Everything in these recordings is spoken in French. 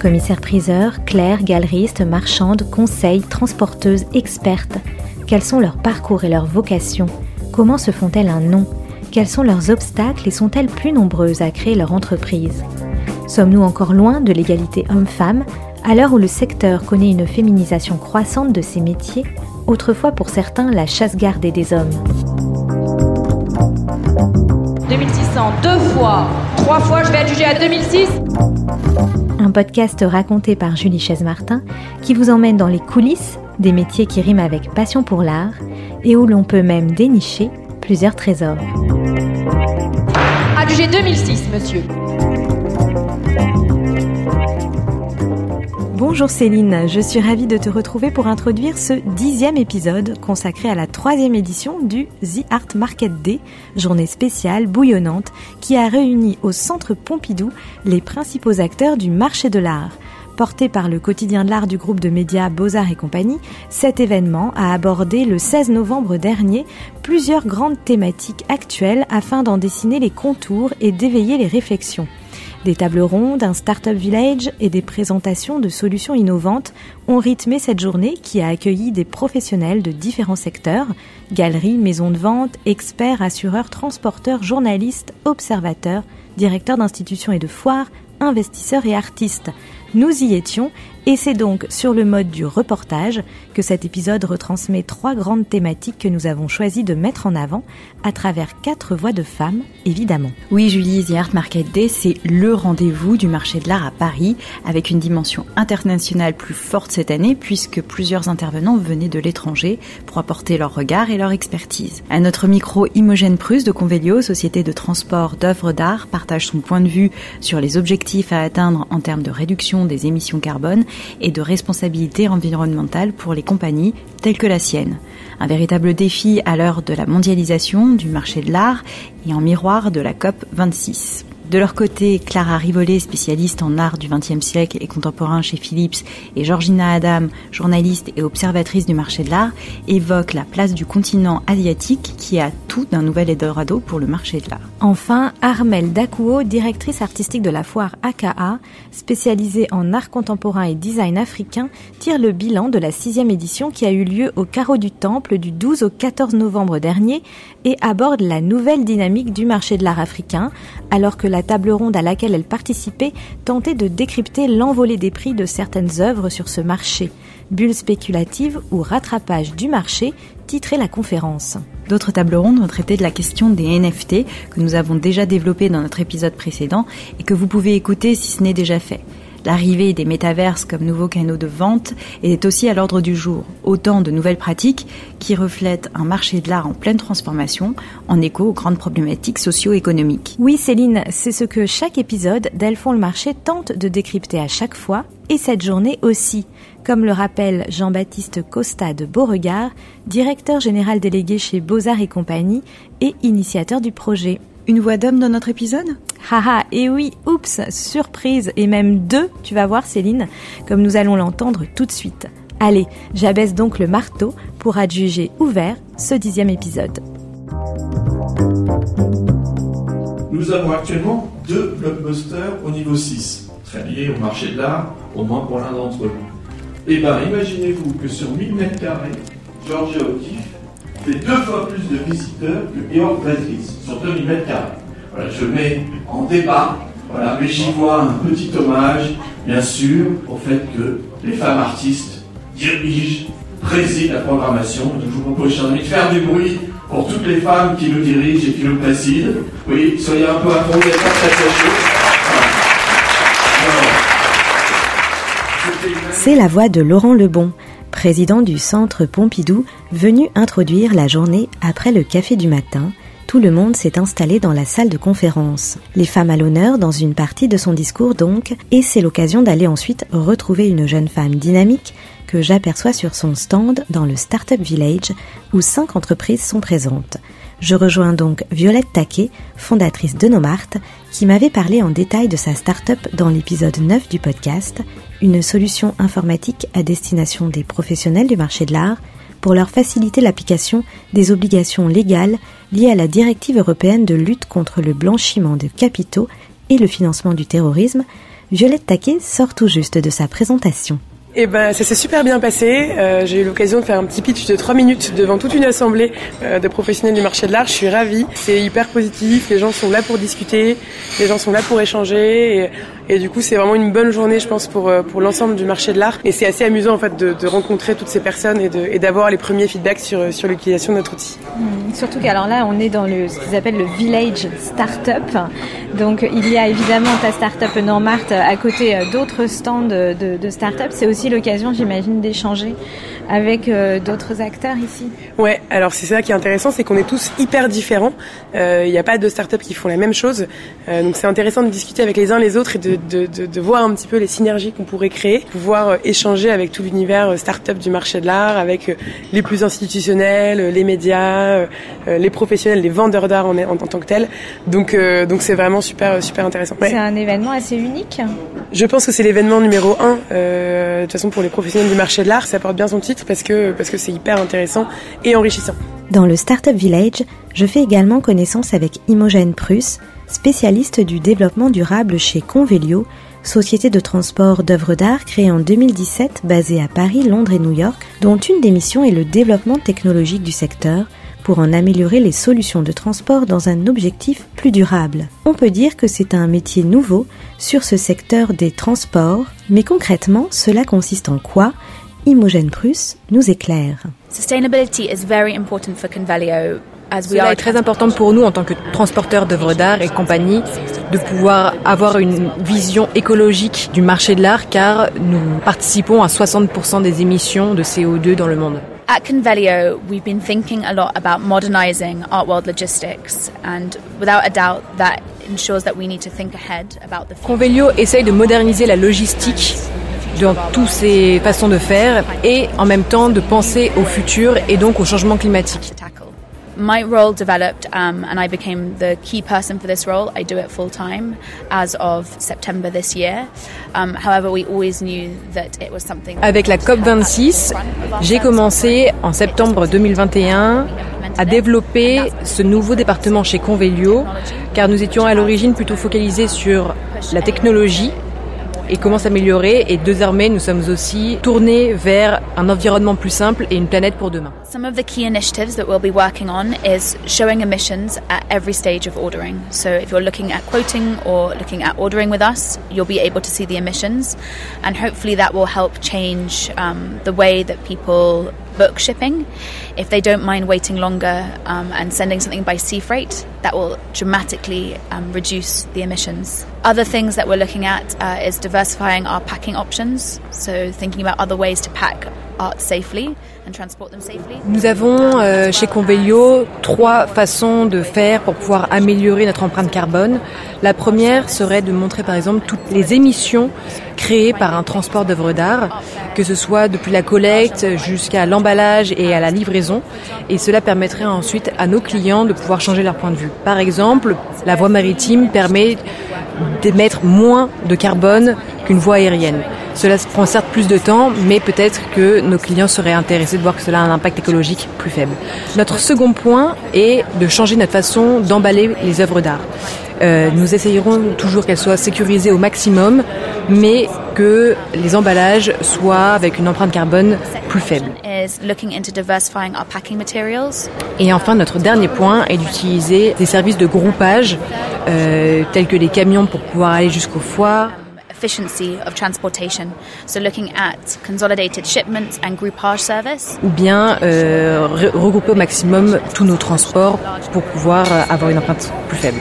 Commissaires-priseurs, clercs, galeristes, marchandes, conseils, transporteuses, expertes. Quels sont leurs parcours et leurs vocations? Comment se font-elles un nom? Quels sont leurs obstacles et sont-elles plus nombreuses à créer leur entreprise? Sommes-nous encore loin de l'égalité homme-femme? À l'heure où le secteur connaît une féminisation croissante de ses métiers, autrefois pour certains la chasse gardée des hommes. 2600 deux fois, trois fois, je vais adjuger à 2006. Un podcast raconté par Julie Chaise-Martin qui vous emmène dans les coulisses des métiers qui riment avec passion pour l'art et où l'on peut même dénicher plusieurs trésors. Adjugé 2006, monsieur. Bonjour Céline, je suis ravie de te retrouver pour introduire ce dixième épisode consacré à la troisième édition du The Art Market Day, journée spéciale bouillonnante qui a réuni au Centre Pompidou les principaux acteurs du marché de l'art. Porté par le quotidien de l'art du groupe de médias Beaux-Arts et compagnie, cet événement a abordé le 16 novembre dernier plusieurs grandes thématiques actuelles afin d'en dessiner les contours et d'éveiller les réflexions. Des tables rondes, un Startup Village et des présentations de solutions innovantes ont rythmé cette journée qui a accueilli des professionnels de différents secteurs, galeries, maisons de vente, experts, assureurs, transporteurs, journalistes, observateurs, directeurs d'institutions et de foires, investisseurs et artistes. Nous y étions et c'est donc sur le mode du reportage que cet épisode retransmet trois grandes thématiques que nous avons choisi de mettre en avant à travers quatre voix de femmes, évidemment. Oui, Julie, The Art Market Day, c'est le rendez-vous du marché de l'art à Paris, avec une dimension internationale plus forte cette année, puisque plusieurs intervenants venaient de l'étranger pour apporter leur regard et leur expertise. À notre micro, Imogène Prusse de Convelio, société de transport d'œuvres d'art, partage son point de vue sur les objectifs à atteindre en termes de réduction des émissions carbone et de responsabilité environnementale pour les compagnies telles que la sienne. Un véritable défi à l'heure de la mondialisation du marché de l'art et en miroir de la COP 26. De leur côté, Clara Rivollet, spécialiste en art du XXe siècle et contemporain chez Philips, et Georgina Adam, journaliste et observatrice du marché de l'art, évoquent la place du continent asiatique qui a tout d'un nouvel Eldorado pour le marché de l'art. Enfin, Armel Dakuo, directrice artistique de la foire AKA, spécialisée en art contemporain et design africain, tire le bilan de la sixième édition qui a eu lieu au Carreau du Temple du 12 au 14 novembre dernier et aborde la nouvelle dynamique du marché de l'art africain, alors que la la table ronde à laquelle elle participait tentait de décrypter l'envolée des prix de certaines œuvres sur ce marché. Bulle spéculative ou rattrapage du marché titrait la conférence. D'autres tables rondes ont traité de la question des NFT que nous avons déjà développé dans notre épisode précédent et que vous pouvez écouter si ce n'est déjà fait. L'arrivée des métaverses comme nouveaux canaux de vente est aussi à l'ordre du jour. Autant de nouvelles pratiques qui reflètent un marché de l'art en pleine transformation, en écho aux grandes problématiques socio-économiques. Oui, Céline, c'est ce que chaque épisode d'Elles font le marché tente de décrypter à chaque fois, et cette journée aussi, comme le rappelle Jean-Baptiste Costa de Beauregard, directeur général délégué chez Beaux-Arts et compagnie et initiateur du projet. Une voix d'homme dans notre épisode Haha, et oui, oups, surprise, et même deux, tu vas voir Céline, comme nous allons l'entendre tout de suite. Allez, j'abaisse donc le marteau pour adjuger ouvert ce dixième épisode. Nous avons actuellement deux blockbusters au niveau 6, très liés au marché de l'art, au moins pour l'un d'entre eux. Eh bien, imaginez-vous que sur 1000 mètres carrés, Georgia O'Keeffe deux fois plus de visiteurs que Georg Valdis sur 2000 mètres carrés. Voilà, je mets en débat, voilà, mais j'y vois un petit hommage, bien sûr, au fait que les femmes artistes dirigent, président la programmation. Donc, je vous propose, chers de faire du bruit pour toutes les femmes qui nous dirigent et qui nous président. Oui, soyez un peu à fond, pas très C'est la voix de Laurent Lebon, président du Centre Pompidou, venu introduire la journée après le café du matin, tout le monde s'est installé dans la salle de conférence. Les femmes à l'honneur dans une partie de son discours donc, et c'est l'occasion d'aller ensuite retrouver une jeune femme dynamique que j'aperçois sur son stand dans le Startup Village où cinq entreprises sont présentes. Je rejoins donc Violette Taquet, fondatrice de Nomart, qui m'avait parlé en détail de sa start-up dans l'épisode 9 du podcast, une solution informatique à destination des professionnels du marché de l'art pour leur faciliter l'application des obligations légales liées à la directive européenne de lutte contre le blanchiment de capitaux et le financement du terrorisme, Violette Taquet sort tout juste de sa présentation. Eh ben, ça s'est super bien passé. Euh, j'ai eu l'occasion de faire un petit pitch de 3 minutes devant toute une assemblée euh, de professionnels du marché de l'art. Je suis ravie. C'est hyper positif. Les gens sont là pour discuter. Les gens sont là pour échanger. Et du coup, c'est vraiment une bonne journée, je pense, pour, euh, pour l'ensemble du marché de l'art. Et c'est assez amusant, en fait, de, de, rencontrer toutes ces personnes et d'avoir les premiers feedbacks sur, sur l'utilisation de notre outil. Mmh. surtout qu'alors là, on est dans ce qu'ils appellent le village startup. Donc, il y a évidemment ta startup Normart à côté d'autres stands de, de start-up. C'est aussi l'occasion, j'imagine, d'échanger avec euh, d'autres acteurs ici. Ouais, alors c'est ça qui est intéressant, c'est qu'on est tous hyper différents. Euh, il n'y a pas de startups qui font la même chose. Euh, donc c'est intéressant de discuter avec les uns les autres et de, de, de, de voir un petit peu les synergies qu'on pourrait créer, pouvoir échanger avec tout l'univers startup du marché de l'art, avec les plus institutionnels, les médias, les professionnels, les vendeurs d'art en, en, tant que tels. Donc donc c'est vraiment super super intéressant. C'est un événement assez unique. Je pense que c'est l'événement numéro un. de toute façon pour les professionnels du marché de l'art, ça porte bien son titre parce que parce que c'est hyper intéressant et enrichissant. Dans le Startup Village, je fais également connaissance avec Imogen Pruss, spécialiste du développement durable chez Convelio, société de transport d'œuvres d'art créée en 2017 basée à Paris, Londres et New York, dont une des missions est le développement technologique du secteur pour en améliorer les solutions de transport dans un objectif plus durable. On peut dire que c'est un métier nouveau sur ce secteur des transports, mais concrètement, cela consiste en quoi Imogen Pruss nous éclaire. Sustainability is very important for Convalio cela est très important pour nous en tant que transporteurs d'œuvres d'art et compagnie de pouvoir avoir une vision écologique du marché de l'art car nous participons à 60% des émissions de CO2 dans le monde. At Convelio, we've been thinking a lot about modernizing art world logistics and without a doubt that ensures that we need to think ahead about the Convelio essaye de moderniser la logistique dans toutes ces façons de faire et en même temps de penser au futur et donc au changement climatique. My role developed um, and I became the key person for this role. I do it full time as of September this year. Um, however, we always knew that it was something. Avec la COP 26, j'ai commencé en septembre 2021 à développer ce nouveau département chez Convelio, car nous étions à l'origine plutôt focalisés sur la technologie et comment s'améliorer. Et désormais, nous sommes aussi tournés vers un environnement plus simple et une planète pour demain. Some of the key initiatives that we'll be working on is showing emissions at every stage of ordering. So if you're looking at quoting or looking at ordering with us, you'll be able to see the emissions, and hopefully that will help change um, the way that people book shipping. If they don't mind waiting longer um, and sending something by sea freight, that will dramatically um, reduce the emissions. Other things that we're looking at uh, is diversifying our packing options, so thinking about other ways to pack art safely. Nous avons euh, chez Convelio trois façons de faire pour pouvoir améliorer notre empreinte carbone. La première serait de montrer par exemple toutes les émissions créées par un transport d'œuvres d'art, que ce soit depuis la collecte jusqu'à l'emballage et à la livraison. Et cela permettrait ensuite à nos clients de pouvoir changer leur point de vue. Par exemple, la voie maritime permet d'émettre moins de carbone qu'une voie aérienne. Cela prend certes plus de temps, mais peut-être que nos clients seraient intéressés de voir que cela a un impact écologique plus faible. Notre second point est de changer notre façon d'emballer les œuvres d'art. Euh, nous essayerons toujours qu'elles soient sécurisées au maximum, mais que les emballages soient avec une empreinte carbone plus faible. Et enfin, notre dernier point est d'utiliser des services de groupage, euh, tels que les camions pour pouvoir aller jusqu'aux foires, efficiency of transportation. So looking at consolidated shipments and groupage service. Ou bien euh, regrouper au maximum tous nos transports pour pouvoir euh, avoir une empreinte plus faible.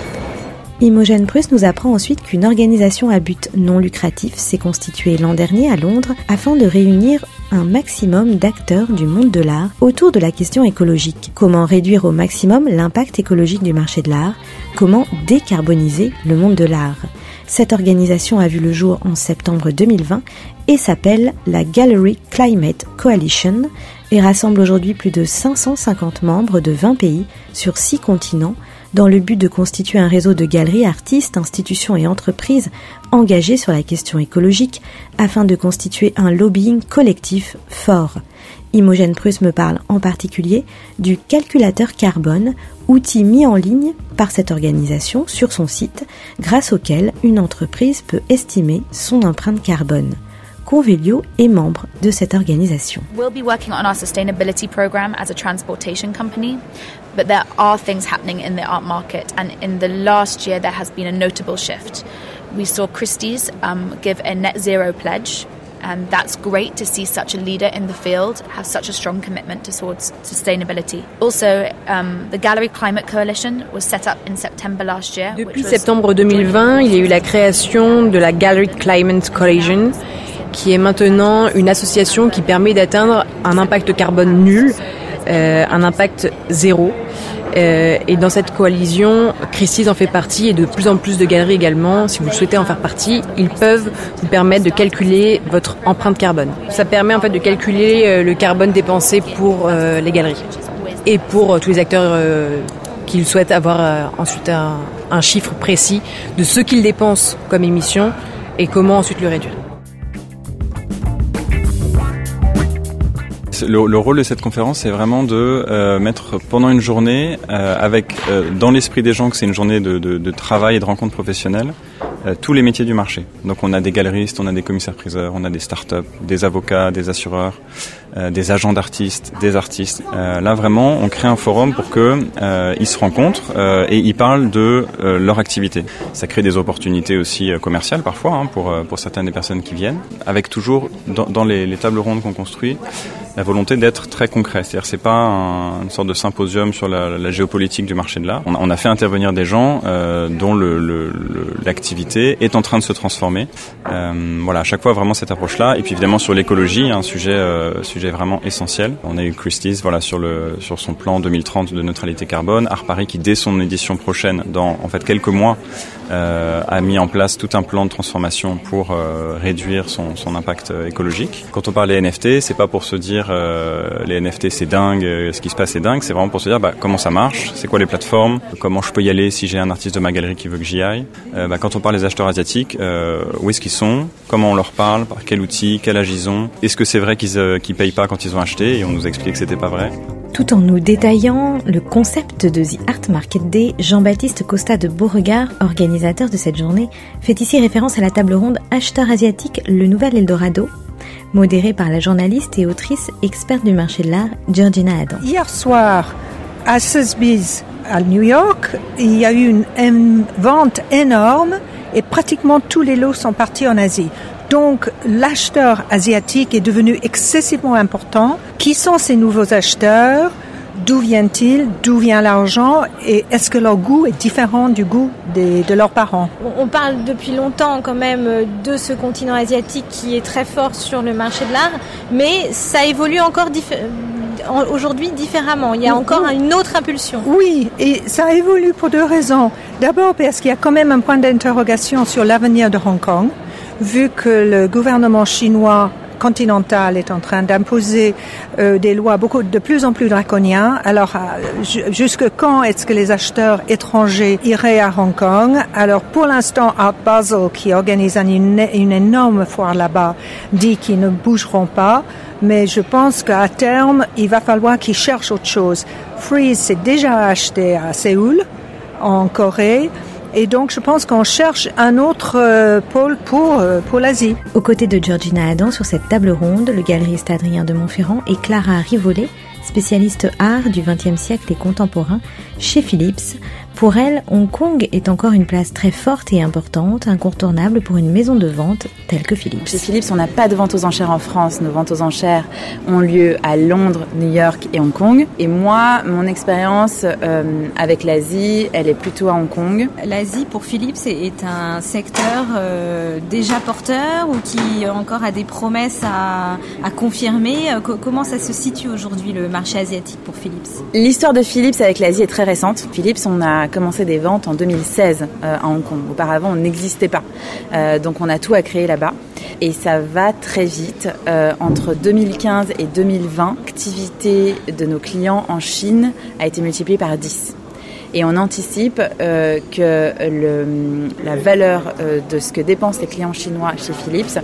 Imogen Pruss nous apprend ensuite qu'une organisation à but non lucratif s'est constituée l'an dernier à Londres afin de réunir un maximum d'acteurs du monde de l'art autour de la question écologique. Comment réduire au maximum l'impact écologique du marché de l'art? Comment décarboniser le monde de l'art? Cette organisation a vu le jour en septembre 2020 et s'appelle la Gallery Climate Coalition et rassemble aujourd'hui plus de 550 membres de 20 pays sur 6 continents dans le but de constituer un réseau de galeries, artistes, institutions et entreprises engagées sur la question écologique afin de constituer un lobbying collectif fort. Imogen Pruss me parle en particulier du calculateur carbone, outil mis en ligne par cette organisation sur son site, grâce auquel une entreprise peut estimer son empreinte carbone. Convelio est membre de cette organisation. We'll be working on our sustainability program as a transportation company, but there are things happening in the art market, and in the last year there has been a notable shift. We saw Christie's um, give a net zero pledge. And that's great to see such a leader in the field have such a strong commitment towards sustainability. Also, um, the Gallery Climate Coalition was set up in September last year. Depuis septembre 2020, il y a eu la création de la Gallery Climate Coalition qui est maintenant une association qui permet d'atteindre un impact carbone nul, un impact zéro. Euh, et dans cette coalition, Christie's en fait partie et de plus en plus de galeries également. Si vous souhaitez en faire partie, ils peuvent vous permettre de calculer votre empreinte carbone. Ça permet en fait de calculer euh, le carbone dépensé pour euh, les galeries et pour euh, tous les acteurs euh, qui souhaitent avoir ensuite un, un chiffre précis de ce qu'ils dépensent comme émission et comment ensuite le réduire. Le, le, rôle de cette conférence, c'est vraiment de euh, mettre pendant une journée, euh, avec euh, dans l'esprit des gens que c'est une journée de, travail et de rencontres professionnelles, euh, tous les métiers du marché. Donc on a des galeristes, on a des commissaires-priseurs, on a des start-up, des avocats, des assureurs, euh, des agents d'artistes, des artistes. Euh, là vraiment, on crée un forum pour que ils se rencontrent et ils parlent de leur activité. Ça crée des opportunités aussi commerciales parfois hein, pour pour certaines des personnes qui viennent, avec toujours dans, les, les tables rondes qu'on construit la volonté d'être très concret. C'est-à-dire c'est pas un, une sorte de symposium sur la, géopolitique du marché de l'art. On, a fait intervenir des gens euh, dont l'activité est en train de se transformer. Euh, voilà, à chaque fois vraiment cette approche-là. Et puis évidemment sur l'écologie, un sujet euh, vraiment essentiel. On a eu Christie's voilà sur le sur son plan 2030 de neutralité carbone. Art Paris qui dès son édition prochaine, dans en fait quelques mois, euh, a mis en place tout un plan de transformation pour euh, réduire son, impact écologique. Quand on parle des NFT, c'est pas pour se dire euh, les NFT c'est dingue, euh, ce qui se passe c'est dingue, c'est vraiment pour se dire bah, comment ça marche, c'est quoi les plateformes, comment je peux y aller si j'ai un artiste de ma galerie qui veut que j'y aille? Euh, bah, quand on parle des acheteurs asiatiques, euh, où est-ce qu'ils sont, comment on leur parle, par quel outil, quel âge ils ont, est-ce que c'est vrai qu'ils euh, qu payent pas quand ils ont acheté et on nous a expliqué que c'était pas vrai. Tout en nous détaillant le concept de The Art Market Day, Jean-Baptiste Costa de Beauregard, organisateur de cette journée, fait ici référence à la table ronde Acheteur asiatique, le nouvel Eldorado, modérée par la journaliste et autrice experte du marché de l'art, Georgina Adam. Hier soir, à Sotheby's, à New York, il y a eu une, une vente énorme et pratiquement tous les lots sont partis en Asie. Donc l'acheteur asiatique est devenu excessivement important. Qui sont ces nouveaux acheteurs? D'où viennent-ils? D'où vient l'argent? Et est-ce que leur goût est différent du goût des, de leurs parents? On parle depuis longtemps quand même de ce continent asiatique qui est très fort sur le marché de l'art, mais ça évolue encore aujourd'hui différemment. Il y a encore une autre impulsion. Oui, et ça évolue pour deux raisons. D'abord parce qu'il y a quand même un point d'interrogation sur l'avenir de Hong Kong, vu que le gouvernement chinois continental est en train d'imposer euh, des lois beaucoup de plus en plus draconiennes. Alors, euh, jusque quand est-ce que les acheteurs étrangers iraient à Hong Kong? Alors, pour l'instant, Art Basel, qui organise une, une énorme foire là-bas, dit qu'ils ne bougeront pas. Mais je pense qu'à terme, il va falloir qu'ils cherchent autre chose. Freeze s'est déjà acheté à Séoul, en Corée. Et donc, je pense qu'on cherche un autre euh, pôle pour, euh, pour l'Asie. Aux côtés de Georgina Adam, sur cette table ronde, le galeriste Adrien de Montferrand et Clara Rivollet, spécialiste art du XXe siècle et contemporain chez Philips, Pour elle, Hong Kong est encore une place très forte et importante, incontournable pour une maison de vente telle que Philips. Chez Philips, on n'a pas de vente aux enchères en France. Nos ventes aux enchères ont lieu à Londres, New York et Hong Kong. Et moi, mon expérience euh, avec l'Asie, elle est plutôt à Hong Kong. L'Asie, pour Philips, est un secteur euh, déjà porteur ou qui encore a des promesses à, à confirmer? Euh, comment ça se situe aujourd'hui le marché asiatique pour Philips? L'histoire de Philips avec l'Asie est très récente. Philips, on a commencé des ventes en 2016 euh, à Hong Kong. Auparavant, on n'existait pas. Euh, donc on a tout à créer là-bas. Et ça va très vite. Euh, entre 2015 et 2020, l'activité de nos clients en Chine a été multipliée par 10 et on anticipe que la valeur de ce que dépensent les clients chinois chez Philips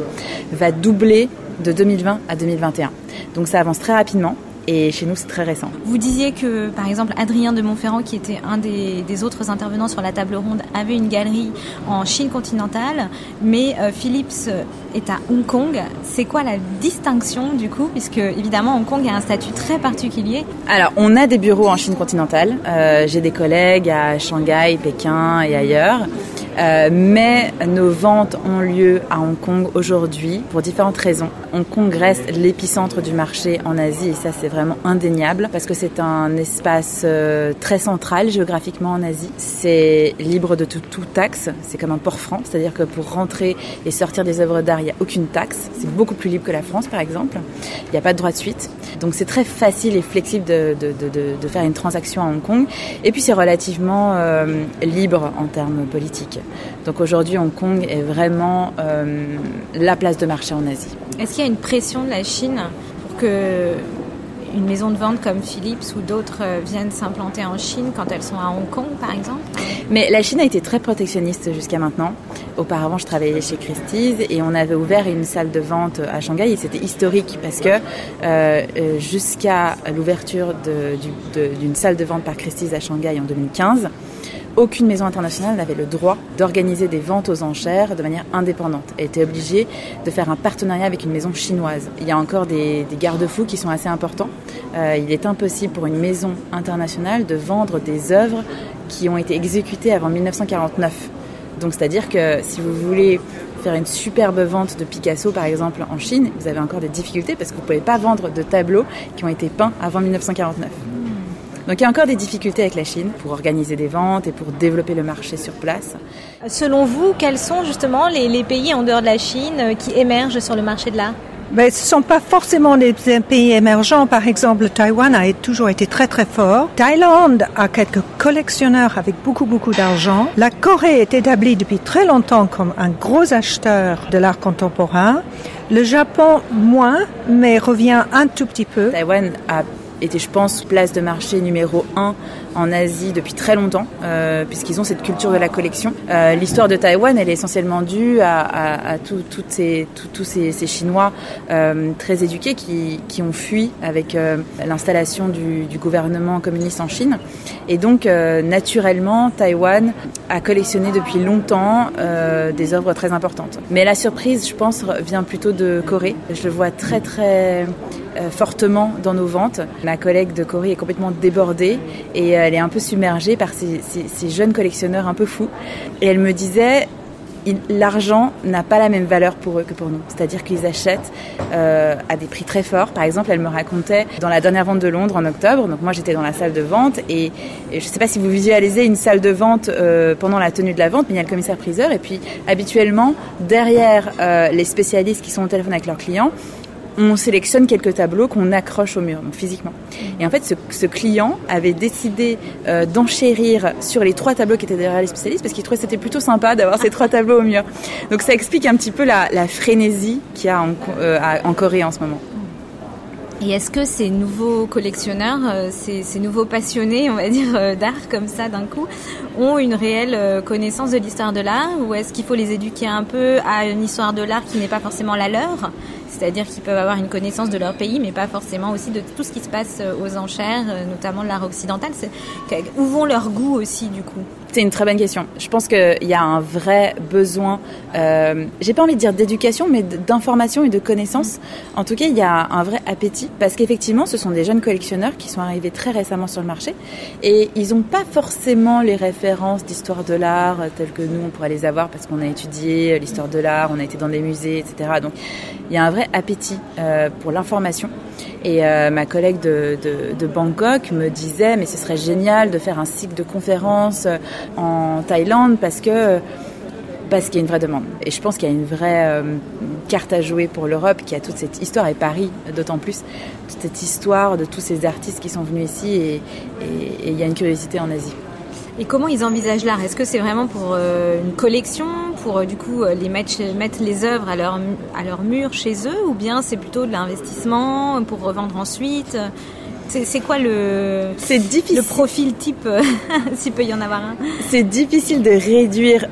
va doubler de 2020 à 2021. Donc ça avance très rapidement et chez nous c'est très récent. Vous disiez que par exemple Adrien de Montferrand qui était un des, des, autres intervenants sur la table ronde avait une galerie en Chine continentale mais euh, Philips est à Hong Kong. C'est quoi la distinction du coup? Puisque évidemment Hong Kong a un statut très particulier Alors on a des bureaux en Chine continentale. Euh, J'ai des collègues à Shanghai, Pékin et ailleurs. Euh, mais nos ventes ont lieu à Hong Kong aujourd'hui pour différentes raisons. Hong Kong reste l'épicentre du marché en Asie et ça c'est vraiment indéniable parce que c'est un espace euh, très central géographiquement en Asie. C'est libre de toute tout taxe, c'est comme un port franc, c'est-à-dire que pour rentrer et sortir des œuvres d'art, il n'y a aucune taxe. C'est beaucoup plus libre que la France par exemple. Il n'y a pas de droit de suite. Donc c'est très facile et flexible de, de, de, de, faire une transaction à Hong Kong. Et puis c'est relativement euh, libre en termes politiques. Donc aujourd'hui, Hong Kong est vraiment euh, la place de marché en Asie. Est-ce qu'il y a une pression de la Chine pour que une maison de vente comme Philips ou d'autres euh, viennent s'implanter en Chine quand elles sont à Hong Kong, par exemple? Mais la Chine a été très protectionniste jusqu'à maintenant. Auparavant, je travaillais chez Christie's et on avait ouvert une salle de vente à Shanghai et c'était historique parce que euh, jusqu'à l'ouverture d'une salle de vente par Christie's à Shanghai en 2015, aucune maison internationale n'avait le droit d'organiser des ventes aux enchères de manière indépendante. Elle était obligée de faire un partenariat avec une maison chinoise. Il y a encore des, garde-fous qui sont assez importants. Euh, il est impossible pour une maison internationale de vendre des œuvres qui ont été exécutées avant 1949. Donc c'est-à-dire que si vous voulez faire une superbe vente de Picasso par exemple en Chine, vous avez encore des difficultés parce que vous ne pouvez pas vendre de tableaux qui ont été peints avant 1949. Donc il y a encore des difficultés avec la Chine pour organiser des ventes et pour développer le marché sur place. Selon vous, quels sont justement les, les pays en dehors de la Chine qui émergent sur le marché de l'art? Mais ce ne sont pas forcément des pays émergents. Par exemple, Taïwan a toujours été très très fort. Thaïlande a quelques collectionneurs avec beaucoup beaucoup d'argent. La Corée est établie depuis très longtemps comme un gros acheteur de l'art contemporain. Le Japon moins, mais revient un tout petit peu. Taïwan a était, je pense, place de marché numéro 1 en Asie depuis très longtemps, euh, puisqu'ils ont cette culture de la collection. Euh, L'histoire de Taïwan, elle est essentiellement due à, tous ces, Chinois euh, très éduqués qui, ont fui avec l'installation du, du, gouvernement communiste en Chine. Et donc, naturellement, Taïwan a collectionné depuis longtemps des œuvres très importantes. Mais la surprise, je pense, vient plutôt de Corée. Je le vois très, très fortement dans nos ventes. Ma collègue de Corée est complètement débordée et elle est un peu submergée par ces, jeunes collectionneurs un peu fous. Et elle me disait, l'argent n'a pas la même valeur pour eux que pour nous. C'est-à-dire qu'ils achètent euh, à des prix très forts. Par exemple, elle me racontait dans la dernière vente de Londres en octobre, donc moi j'étais dans la salle de vente et, je ne sais pas si vous visualisez une salle de vente euh, pendant la tenue de la vente, mais il y a le commissaire priseur et puis habituellement derrière euh, les spécialistes qui sont au téléphone avec leurs clients, on sélectionne quelques tableaux qu'on accroche au mur, donc physiquement. Et en fait, ce, ce client avait décidé euh, d'enchérir sur les trois tableaux qui étaient derrière les spécialistes parce qu'il trouvait que c'était plutôt sympa d'avoir ces trois tableaux au mur. Donc ça explique un petit peu la, la frénésie qu'il y a en, euh, en Corée en ce moment. Et est-ce que ces nouveaux collectionneurs, euh, ces, ces, nouveaux passionnés, on va dire, d'art comme ça d'un coup, ont une réelle connaissance de l'histoire de l'art ou est-ce qu'il faut les éduquer un peu à une histoire de l'art qui n'est pas forcément la leur? C'est-à-dire qu'ils peuvent avoir une connaissance de leur pays, mais pas forcément aussi de tout ce qui se passe aux enchères, notamment de l'art occidental. Où vont leurs goûts aussi, du coup? C'est une très bonne question. Je pense qu'il y a un vrai besoin, euh, j'ai pas envie de dire d'éducation, mais d'information et de connaissances. En tout cas, il y a un vrai appétit parce qu'effectivement, ce sont des jeunes collectionneurs qui sont arrivés très récemment sur le marché et ils n'ont pas forcément les références d'histoire de l'art telles que nous, on pourrait les avoir parce qu'on a étudié l'histoire de l'art, on a été dans des musées, etc. Donc, il y a un vrai appétit euh, pour l'information. Et euh, ma collègue de, Bangkok me disait, mais ce serait génial de faire un cycle de conférences euh, en Thaïlande parce que parce qu'il y a une vraie demande. Et je pense qu'il y a une vraie euh, carte à jouer pour l'Europe qui a toute cette histoire, et Paris d'autant plus, toute cette histoire de tous ces artistes qui sont venus ici, et il y a une curiosité en Asie. Et comment ils envisagent l'art? Est-ce que c'est vraiment pour euh, une collection, pour euh, du coup euh, les mettre, mettre les œuvres à leur, à leur mur chez eux, ou bien c'est plutôt de l'investissement pour revendre ensuite? C'est quoi le, le profil type, s'il peut y en avoir un? C'est difficile de réduire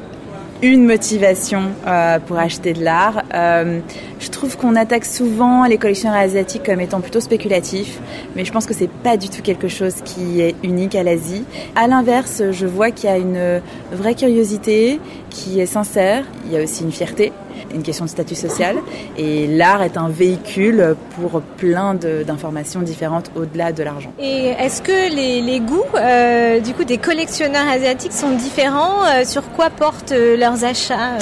une motivation euh, pour acheter de l'art. Euh, je trouve qu'on attaque souvent les collectionneurs asiatiques comme étant plutôt spéculatifs, mais je pense que c'est pas du tout quelque chose qui est unique à l'Asie. À l'inverse, je vois qu'il y a une vraie curiosité qui est sincère. Il y a aussi une fierté une question de statut social. Et l'art est un véhicule pour plein d'informations différentes au-delà de l'argent. Et est-ce que les, goûts euh, du coup des collectionneurs asiatiques sont différents? Euh, Sur quoi portent euh, leurs achats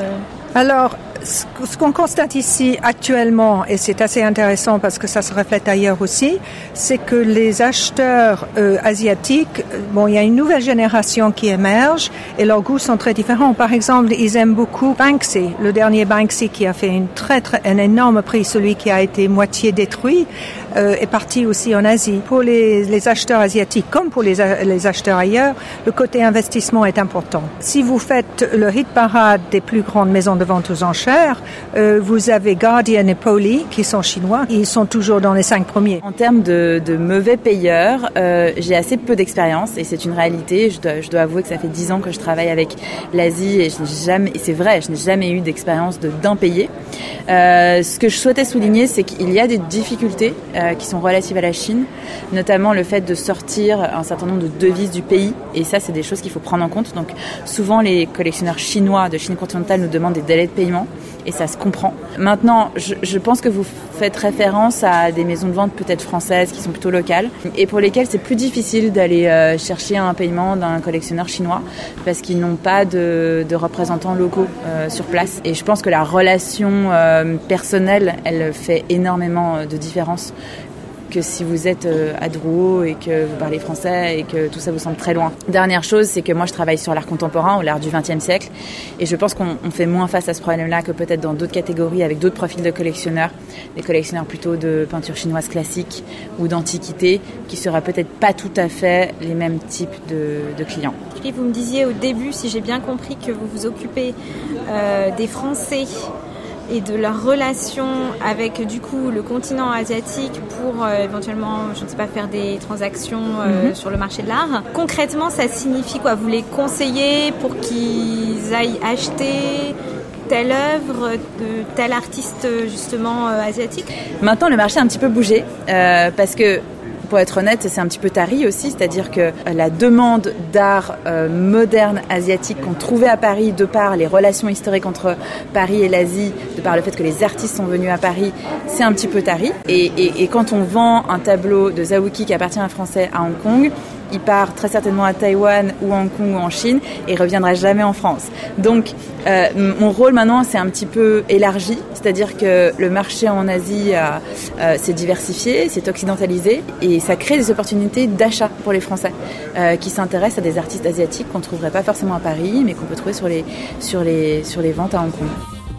Alors, ce qu'on constate ici actuellement, et c'est assez intéressant parce que ça se reflète ailleurs aussi, c'est que les acheteurs euh, asiatiques, bon, il y a une nouvelle génération qui émerge et leurs goûts sont très différents. Par exemple, ils aiment beaucoup Banksy, le dernier Banksy qui a fait une très, très, un énorme prix, celui qui a été moitié détruit, euh, est parti aussi en Asie. Pour les, les acheteurs asiatiques, comme pour les, les acheteurs ailleurs, le côté investissement est important. Si vous faites le hit parade des plus grandes maisons de vente aux enchères, euh, vous avez Guardian et Poly qui sont chinois. Ils sont toujours dans les cinq premiers. En termes de, mauvais payeurs, euh, j'ai assez peu d'expérience et c'est une réalité. Je dois, avouer que ça fait dix ans que je travaille avec l'Asie et je n'ai jamais, c'est vrai, je n'ai jamais eu d'expérience de d'impayé. Euh, ce que je souhaitais souligner, c'est qu'il y a des difficultés qui sont relatives à la Chine, notamment le fait de sortir un certain nombre de devises du pays et ça, c'est des choses qu'il faut prendre en compte. Donc, souvent, les collectionneurs chinois de Chine continentale nous demandent des délais de paiement et ça se comprend. Maintenant, je, pense que vous faites référence à des maisons de vente peut-être françaises qui sont plutôt locales et pour lesquelles c'est plus difficile d'aller euh, chercher un paiement d'un collectionneur chinois parce qu'ils n'ont pas de, représentants locaux euh, sur place. Et je pense que la relation euh, personnelle, elle fait énormément de différence que si vous êtes euh, à Drouot et que vous parlez français et que tout ça vous semble très loin. Dernière chose, c'est que moi je travaille sur l'art contemporain ou l'art du XXe siècle et je pense qu'on fait moins face à ce problème-là que peut-être dans d'autres catégories avec d'autres profils de collectionneurs, des collectionneurs plutôt de peinture chinoise classique ou d'antiquité qui seraient peut-être pas tout à fait les mêmes types de, clients. Vous me disiez au début, si j'ai bien compris, que vous vous occupez euh, des Français et de leur relation avec du coup le continent asiatique pour euh, éventuellement, je ne sais pas, faire des transactions euh, mhm. sur le marché de l'art. Concrètement, ça signifie quoi? Vous les conseillez pour qu'ils aillent acheter telle œuvre de tel artiste justement euh, asiatique? Maintenant, le marché a un petit peu bougé parce que pour être honnête, c'est un petit peu tari aussi, c'est-à-dire que euh, la demande d'art euh, moderne asiatique qu'on trouvait à Paris de par les relations historiques entre Paris et l'Asie, de par le fait que les artistes sont venus à Paris, c'est un petit peu tari. Et, et quand on vend un tableau de Zawuki qui appartient à un Français à Hong Kong, il part très certainement à Taïwan ou Hong Kong ou en Chine et reviendra jamais en France. Donc euh, mon rôle maintenant c'est un petit peu élargi, c'est-à-dire que le marché en Asie euh, s'est diversifié, s'est occidentalisé et ça crée des opportunités d'achat pour les Français euh, qui s'intéressent à des artistes asiatiques qu'on ne trouverait pas forcément à Paris mais qu'on peut trouver sur les, sur, les, sur les ventes à Hong Kong.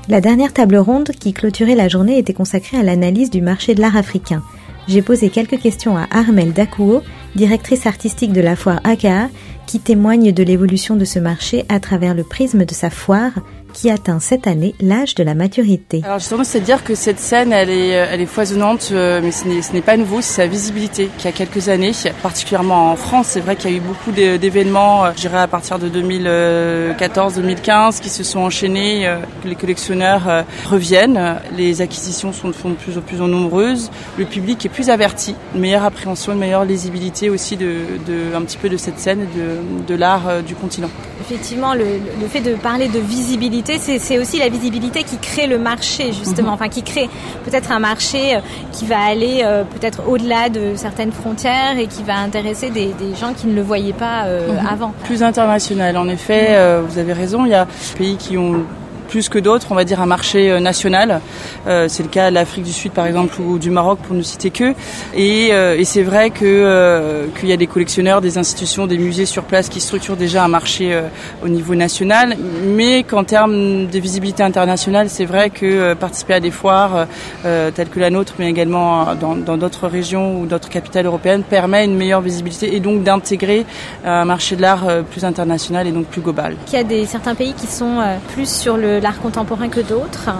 La dernière table ronde qui clôturait la journée était consacrée à l'analyse du marché de l'art africain. J'ai posé quelques questions à Armel Dakuo, directrice artistique de la foire AKA, qui témoigne de l'évolution de ce marché à travers le prisme de sa foire, qui atteint cette année l'âge de la maturité. Alors justement, c'est dire que cette scène, elle est, elle est foisonnante, euh, mais ce n'est pas nouveau, c'est sa visibilité qui a quelques années, particulièrement en France. C'est vrai qu'il y a eu beaucoup d'événements, euh, je dirais à partir de 2014-2015, qui se sont enchaînés, euh, les collectionneurs reviennent, les acquisitions sont, de plus en plus nombreuses, le public est plus averti, une meilleure appréhension, une meilleure lisibilité aussi de, de un petit peu de cette scène, de, de l'art du continent. Effectivement, le, le fait de parler de visibilité, c'est aussi la visibilité qui crée le marché, justement, mhm. enfin qui crée peut-être un marché euh, qui va aller euh, peut-être au-delà de certaines frontières et qui va intéresser des, des gens qui ne le voyaient pas euh, mhm. avant. Plus international, en effet, vous avez raison, il y a des pays qui ont plus que d'autres, on va dire un marché euh, national. Euh, c'est le cas de l'Afrique du Sud par exemple ou du Maroc pour ne citer que. Et, euh, c'est vrai qu'il y a des collectionneurs, des institutions, des musées sur place qui structurent déjà un marché au niveau national, mais qu'en termes de visibilité internationale, c'est vrai que participer à des foires telles que la nôtre, mais également dans d'autres régions ou d'autres capitales européennes, permet une meilleure visibilité et donc d'intégrer un marché de l'art plus international et donc plus global. Il y a des certains pays qui sont plus sur le l'art contemporain que d'autres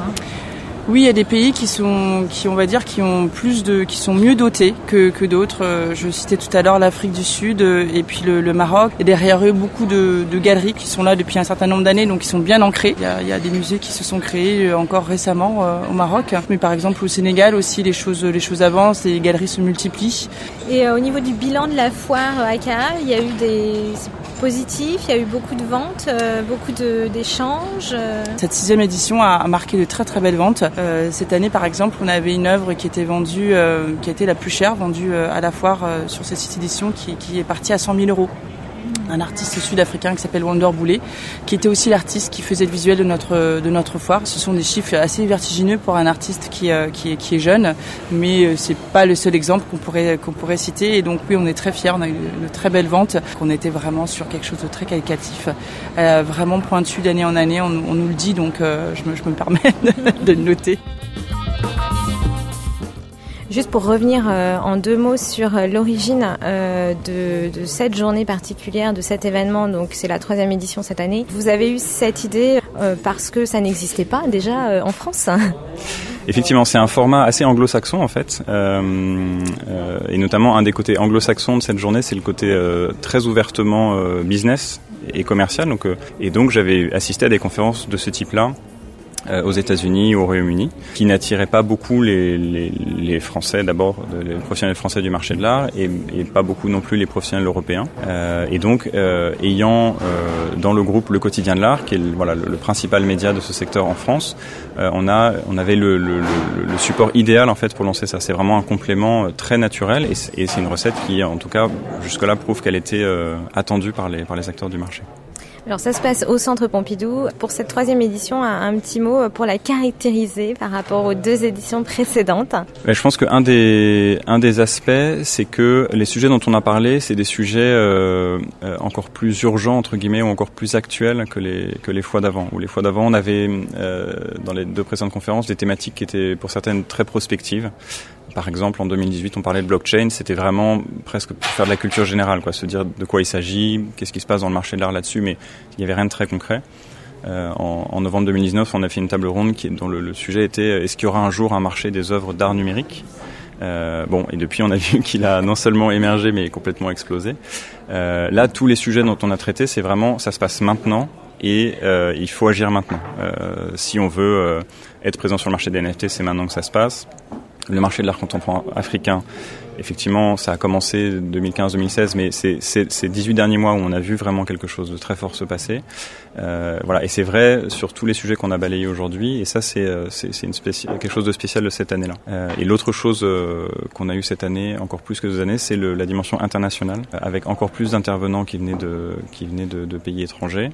oui, il y a des pays qui sont, qui on va dire, qui ont plus de, qui sont mieux dotés que, que d'autres. Euh, je citais tout à l'heure l'Afrique du Sud euh, et puis le, Maroc. Et derrière eux, beaucoup de, de, galeries qui sont là depuis un certain nombre d'années, donc qui sont bien ancrées. Il y, a, il y a, des musées qui se sont créés euh, encore récemment au Maroc, mais par exemple au Sénégal aussi, les choses, les choses avancent, les galeries se multiplient. Et au niveau du bilan de la foire AKA, il y a eu des il y a eu beaucoup de ventes, euh, beaucoup d'échanges. Euh. Cette sixième édition a marqué de très très belles ventes. Euh, cette année par exemple, on avait une œuvre qui était vendue, qui a été la plus chère, vendue à la foire sur cette édition, qui, qui est partie à 100 000 euros un artiste sud-africain qui s'appelle Wonder Boulet, qui était aussi l'artiste qui faisait le visuel de notre, de notre foire. Ce sont des chiffres assez vertigineux pour un artiste qui, euh, qui, est, jeune, mais euh, c'est pas le seul exemple qu'on pourrait, qu'on pourrait citer. Et donc oui, on est très fiers, on a eu de très belles ventes, qu'on était vraiment sur quelque chose de très qualitatif, euh, vraiment pointu d'année en année, on, nous le dit, donc je, me, je me permets de le noter. Juste pour revenir euh, en deux mots sur euh, l'origine euh, de, cette journée particulière, de cet événement, donc c'est la troisième édition cette année. Vous avez eu cette idée parce que ça n'existait pas déjà en France Effectivement, c'est un format assez anglo-saxon en fait, et notamment un des côtés anglo-saxons de cette journée, c'est le côté très ouvertement business et commercial. Donc, et donc j'avais assisté à des conférences de ce type-là aux États-Unis au Royaume-Uni, qui n'attirait pas beaucoup les, les, les Français d'abord, les professionnels français du marché de l'art, et, et, pas beaucoup non plus les professionnels européens. Euh, et donc, euh, ayant euh, dans le groupe Le Quotidien de l'Art, qui est le, voilà, le, principal média de ce secteur en France, euh, on, a, on avait le, le, le, support idéal en fait pour lancer ça. C'est vraiment un complément très naturel, et c'est une recette qui, en tout cas, jusque-là, prouve qu'elle était attendue par les, par les acteurs du marché. Alors ça se passe au Centre Pompidou. Pour cette troisième édition, un, petit mot pour la caractériser par rapport aux deux éditions précédentes. Je pense qu'un des, un des aspects, c'est que les sujets dont on a parlé, c'est des sujets euh, euh, encore plus urgents, entre guillemets, ou encore plus actuels que les, que les fois d'avant. Ou les fois d'avant, on avait, euh, dans les deux précédentes conférences, des thématiques qui étaient pour certaines très prospectives. Par exemple, en 2018, on parlait de blockchain. C'était vraiment presque pour faire de la culture générale, quoi, se dire de quoi il s'agit, qu'est-ce qui se passe dans le marché de l'art là-dessus, mais il n'y avait rien de très concret. Euh, en, novembre 2019, on a fait une table ronde dont le, sujet était euh, est-ce qu'il y aura un jour un marché des œuvres d'art numérique? Euh, bon, et depuis, on a vu qu'il a non seulement émergé, mais complètement explosé. Là, tous les sujets dont on a traité, c'est vraiment, ça se passe maintenant, et il faut agir maintenant. Si on veut être présent sur le marché des NFT, c'est maintenant que ça se passe. Le marché de l'art contemporain africain, effectivement, ça a commencé 2015-2016, mais c'est ces 18 derniers mois où on a vu vraiment quelque chose de très fort se passer. Euh, voilà, et c'est vrai sur tous les sujets qu'on a balayés aujourd'hui, et ça c'est euh, quelque chose de spécial de cette année-là. Euh, et l'autre chose euh, qu'on a eu cette année, encore plus que deux années, c'est la dimension internationale, avec encore plus d'intervenants qui venaient de qui venaient de, de, pays étrangers,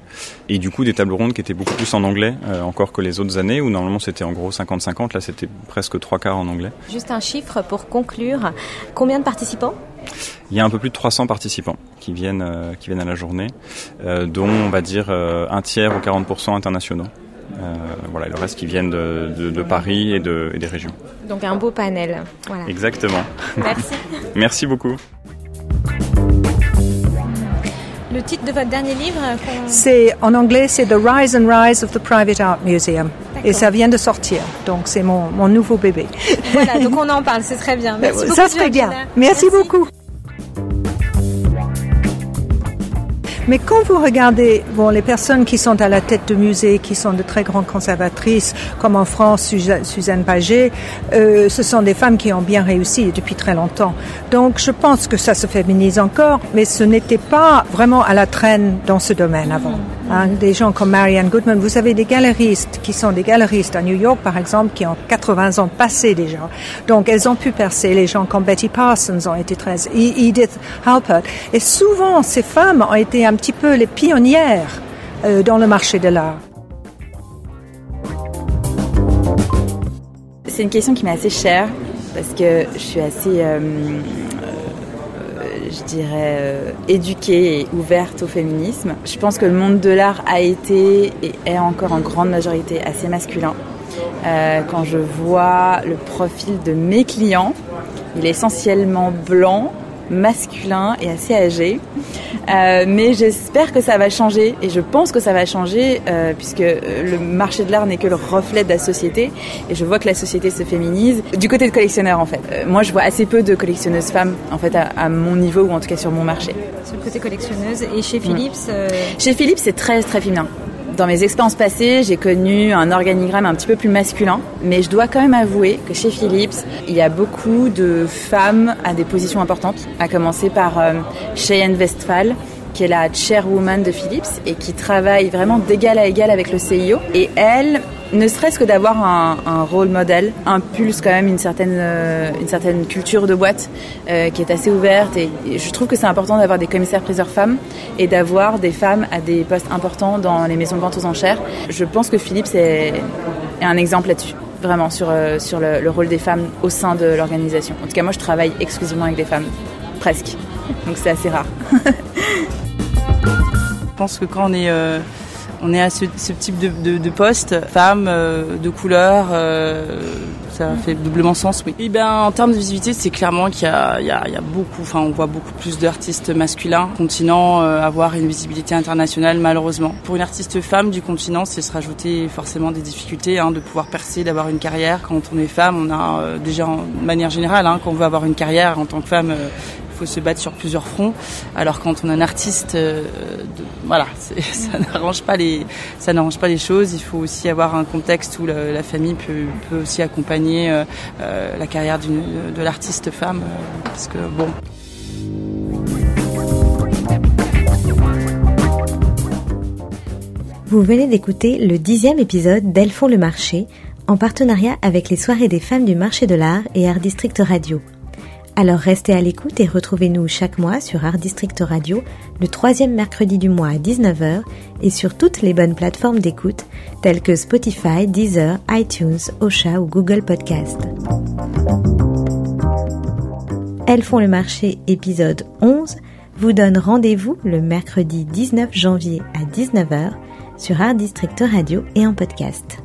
et du coup des tables rondes qui étaient beaucoup plus en anglais euh, encore que les autres années où normalement c'était en gros 50-50, là c'était presque trois quarts en anglais. Juste un chiffre pour conclure, combien de participants? Il y a un peu plus de 300 participants qui viennent, euh, qui viennent à la journée, euh, dont on va dire euh, un tiers ou 40% internationaux. voilà, et le reste qui viennent de, de, de Paris et, de, et, des régions. Donc un beau panel. Voilà. Exactement. Merci. Merci beaucoup. Le le titre de votre dernier livre C'est en anglais, c'est The Rise and Rise of the Private Art Museum. Et ça vient de sortir, donc c'est mon, mon nouveau bébé. Voilà, donc on en parle, c'est très bien. Merci beaucoup. Ça serait bien. Merci, Merci beaucoup. Mais quand vous regardez bon, les personnes qui sont à la tête de musées, qui sont de très grandes conservatrices, comme en France, Suzanne Paget, euh, ce sont des femmes qui ont bien réussi depuis très longtemps. Donc je pense que ça se féminise encore, mais ce n'était pas vraiment à la traîne dans ce domaine avant. Hein, des gens comme Marianne Goodman, vous avez des galeristes qui sont des galeristes à New York, par exemple, qui ont 80 ans passé déjà. Donc elles ont pu percer. Les gens comme Betty Parsons ont été très... Edith Halpert. Et souvent, ces femmes ont été un petit peu les pionnières euh, dans le marché de l'art. C'est une question qui m'est assez chère parce que je suis assez, euh, je dirais, éduquée et ouverte au féminisme. Je pense que le monde de l'art a été et est encore en grande majorité assez masculin. quand je vois le profil de mes clients, il est essentiellement blanc, masculin et assez âgé. Euh, mais j'espère que ça va changer et je pense que ça va changer euh, puisque euh, le marché de l'art n'est que le reflet de la société et je vois que la société se féminise. Du côté de collectionneurs en fait, moi je vois assez peu de collectionneuses femmes en fait à, mon niveau ou en tout cas sur mon marché. Sur le côté collectionneuse et chez Philips Chez Philips c'est très très féminin. Dans mes expériences passées, j'ai connu un organigramme un petit peu plus masculin, mais je dois quand même avouer que chez Philips, il y a beaucoup de femmes à des positions importantes, à commencer par euh, Cheyenne Westphal, qui est la chairwoman de Philips et qui travaille vraiment d'égal à égal avec le CIO. Et elle, ne serait-ce que d'avoir un, rôle modèle, impulse quand même une certaine, euh, une certaine culture de boîte euh, qui est assez ouverte. Et, je trouve que c'est important d'avoir des commissaires-priseurs femmes et d'avoir des femmes à des postes importants dans les maisons de vente aux enchères. Je pense que Philips est, un exemple là-dessus vraiment sur, euh, sur le, le, rôle des femmes au sein de l'organisation. En tout cas, moi, je travaille exclusivement avec des femmes, presque. Donc c'est assez rare. Je pense que quand on est, euh, on à ce, type de, poste, femme, euh, de couleur, euh, ça fait doublement sens, oui. Eh ben, en termes de visibilité, c'est clairement qu'il y, a, beaucoup, on voit beaucoup plus d'artistes masculins continent avoir une visibilité internationale, malheureusement. Pour une artiste femme du continent, c'est se rajouter forcément des difficultés hein, de pouvoir percer, d'avoir une carrière. Quand on est femme, on a déjà, de manière générale, hein, quand on veut avoir une carrière en tant que femme, faut se battre sur plusieurs fronts. Alors quand on est un artiste, euh, voilà, ça n'arrange pas les, ça n'arrange pas les choses. Il faut aussi avoir un contexte où la, famille peut, peut, aussi accompagner euh, euh, la carrière de l'artiste femme, parce que bon. Vous venez d'écouter le dixième épisode d'Elles font le marché, en partenariat avec les soirées des femmes du marché de l'art et Art District Radio. Alors restez à l'écoute et retrouvez-nous chaque mois sur Art District Radio, le troisième mercredi du mois à 19h et sur toutes les bonnes plateformes d'écoute telles que Spotify, Deezer, iTunes, Osha ou Google Podcast. Elles font le marché épisode 11 vous donne rendez-vous le mercredi 19 janvier à 19h sur Art District Radio et en podcast.